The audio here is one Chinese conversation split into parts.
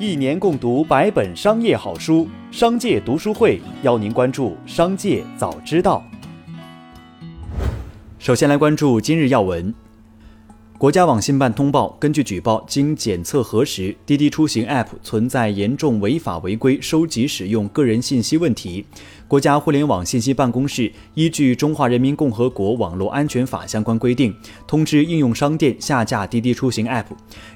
一年共读百本商业好书，商界读书会邀您关注商界早知道。首先来关注今日要闻。国家网信办通报，根据举报，经检测核实，滴滴出行 App 存在严重违法违规收集使用个人信息问题。国家互联网信息办公室依据《中华人民共和国网络安全法》相关规定，通知应用商店下架滴滴出行 App，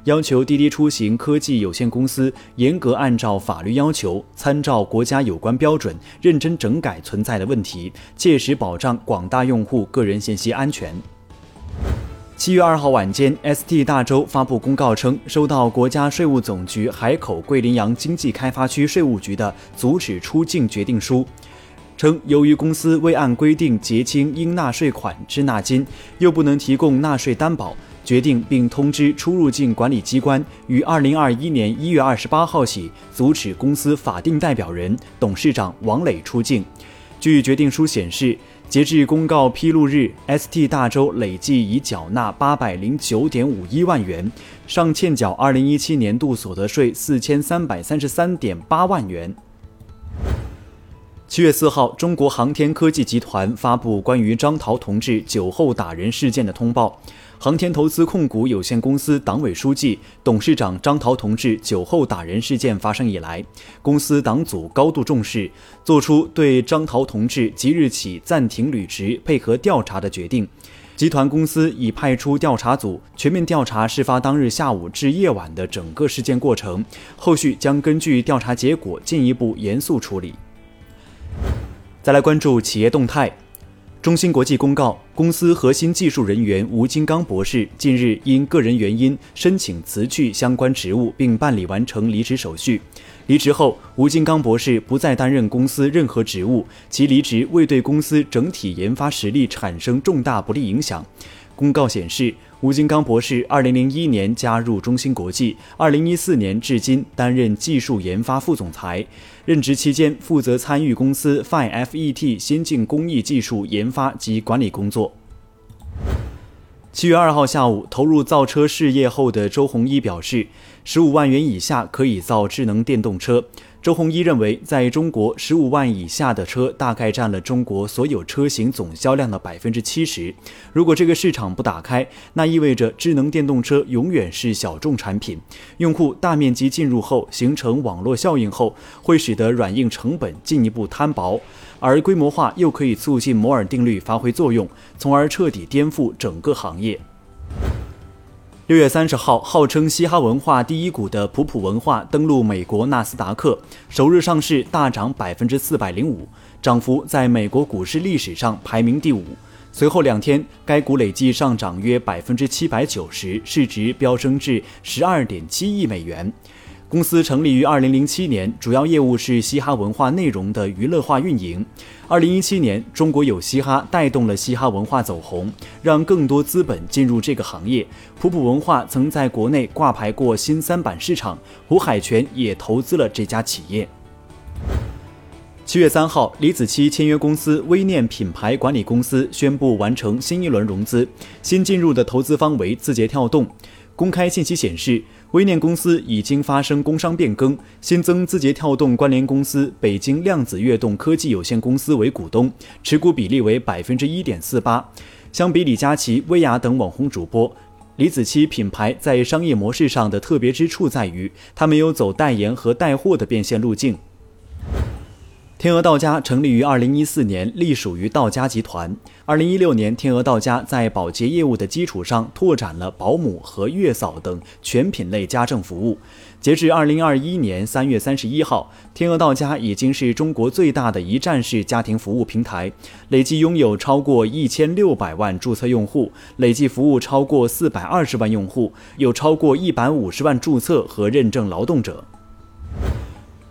要求滴滴出行科技有限公司严格按照法律要求，参照国家有关标准，认真整改存在的问题，切实保障广大用户个人信息安全。七月二号晚间，ST 大洲发布公告称，收到国家税务总局海口桂林洋经济开发区税务局的阻止出境决定书，称由于公司未按规定结清应纳税款滞纳金，又不能提供纳税担保，决定并通知出入境管理机关于二零二一年一月二十八号起阻止公司法定代表人、董事长王磊出境。据决定书显示。截至公告披露日，ST 大洲累计已缴纳八百零九点五一万元，尚欠缴二零一七年度所得税四千三百三十三点八万元。七月四号，中国航天科技集团发布关于张桃同志酒后打人事件的通报。航天投资控股有限公司党委书记、董事长张涛同志酒后打人事件发生以来，公司党组高度重视，作出对张涛同志即日起暂停履职、配合调查的决定。集团公司已派出调查组全面调查事发当日下午至夜晚的整个事件过程，后续将根据调查结果进一步严肃处理。再来关注企业动态。中芯国际公告，公司核心技术人员吴金刚博士近日因个人原因申请辞去相关职务，并办理完成离职手续。离职后，吴金刚博士不再担任公司任何职务，其离职未对公司整体研发实力产生重大不利影响。公告显示，吴金刚博士2001年加入中芯国际，2014年至今担任技术研发副总裁。任职期间，负责参与公司 FinFET 先进工艺技术研发及管理工作。七月二号下午，投入造车事业后的周鸿祎表示，十五万元以下可以造智能电动车。周鸿祎认为，在中国，十五万以下的车大概占了中国所有车型总销量的百分之七十。如果这个市场不打开，那意味着智能电动车永远是小众产品。用户大面积进入后，形成网络效应后，会使得软硬成本进一步摊薄，而规模化又可以促进摩尔定律发挥作用，从而彻底颠覆整个行业。六月三十号，号称嘻哈文化第一股的普普文化登陆美国纳斯达克，首日上市大涨百分之四百零五，涨幅在美国股市历史上排名第五。随后两天，该股累计上涨约百分之七百九十，市值飙升至十二点七亿美元。公司成立于二零零七年，主要业务是嘻哈文化内容的娱乐化运营。二零一七年，中国有嘻哈带动了嘻哈文化走红，让更多资本进入这个行业。普普文化曾在国内挂牌过新三板市场，胡海泉也投资了这家企业。七月三号，李子柒签约公司微念品牌管理公司宣布完成新一轮融资，新进入的投资方为字节跳动。公开信息显示。微念公司已经发生工商变更，新增字节跳动关联公司北京量子跃动科技有限公司为股东，持股比例为百分之一点四八。相比李佳琦、薇娅等网红主播，李子柒品牌在商业模式上的特别之处在于，它没有走代言和带货的变现路径。天鹅到家成立于二零一四年，隶属于道家集团。二零一六年，天鹅到家在保洁业务的基础上，拓展了保姆和月嫂等全品类家政服务。截至二零二一年三月三十一号，天鹅到家已经是中国最大的一站式家庭服务平台，累计拥有超过一千六百万注册用户，累计服务超过四百二十万用户，有超过一百五十万注册和认证劳动者。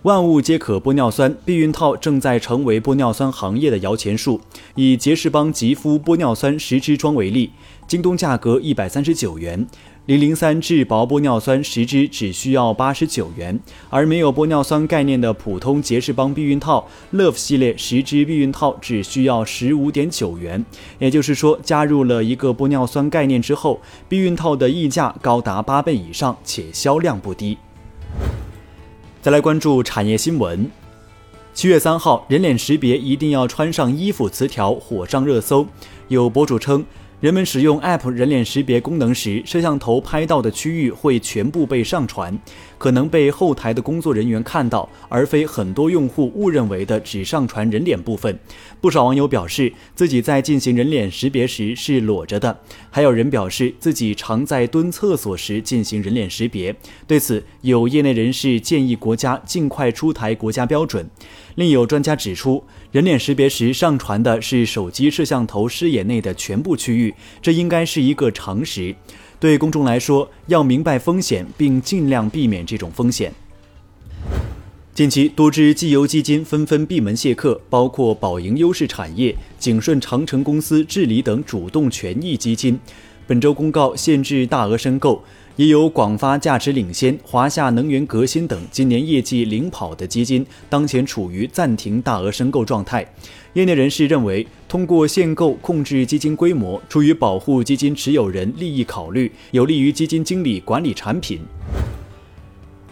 万物皆可玻尿酸，避孕套正在成为玻尿酸行业的摇钱树。以杰士邦吉肤玻尿酸十支装为例，京东价格一百三十九元，零零三质薄玻尿酸十支只需要八十九元。而没有玻尿酸概念的普通杰士邦避孕套 Love 系列十支避孕套只需要十五点九元。也就是说，加入了一个玻尿酸概念之后，避孕套的溢价高达八倍以上，且销量不低。再来关注产业新闻。七月三号，人脸识别一定要穿上衣服词条火上热搜。有博主称。人们使用 App 人脸识别功能时，摄像头拍到的区域会全部被上传，可能被后台的工作人员看到，而非很多用户误认为的只上传人脸部分。不少网友表示自己在进行人脸识别时是裸着的，还有人表示自己常在蹲厕所时进行人脸识别。对此，有业内人士建议国家尽快出台国家标准。另有专家指出，人脸识别时上传的是手机摄像头视野内的全部区域。这应该是一个常识，对公众来说，要明白风险，并尽量避免这种风险。近期，多只绩优基金纷纷闭门谢客，包括宝盈优势产业、景顺长城公司治理等主动权益基金，本周公告限制大额申购。也有广发价值领先、华夏能源革新等今年业绩领跑的基金，当前处于暂停大额申购状态。业内人士认为，通过限购控制基金规模，出于保护基金持有人利益考虑，有利于基金经理管理产品。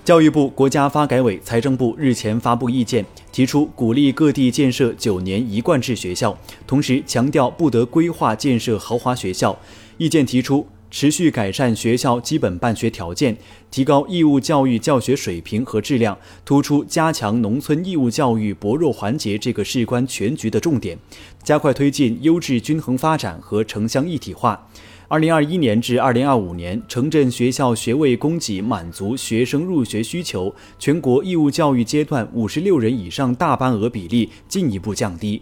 教育部、国家发改委、财政部日前发布意见，提出鼓励各地建设九年一贯制学校，同时强调不得规划建设豪华学校。意见提出。持续改善学校基本办学条件，提高义务教育教学水平和质量，突出加强农村义务教育薄弱环节这个事关全局的重点，加快推进优质均衡发展和城乡一体化。二零二一年至二零二五年，城镇学校学位供给满足学生入学需求，全国义务教育阶段五十六人以上大班额比例进一步降低。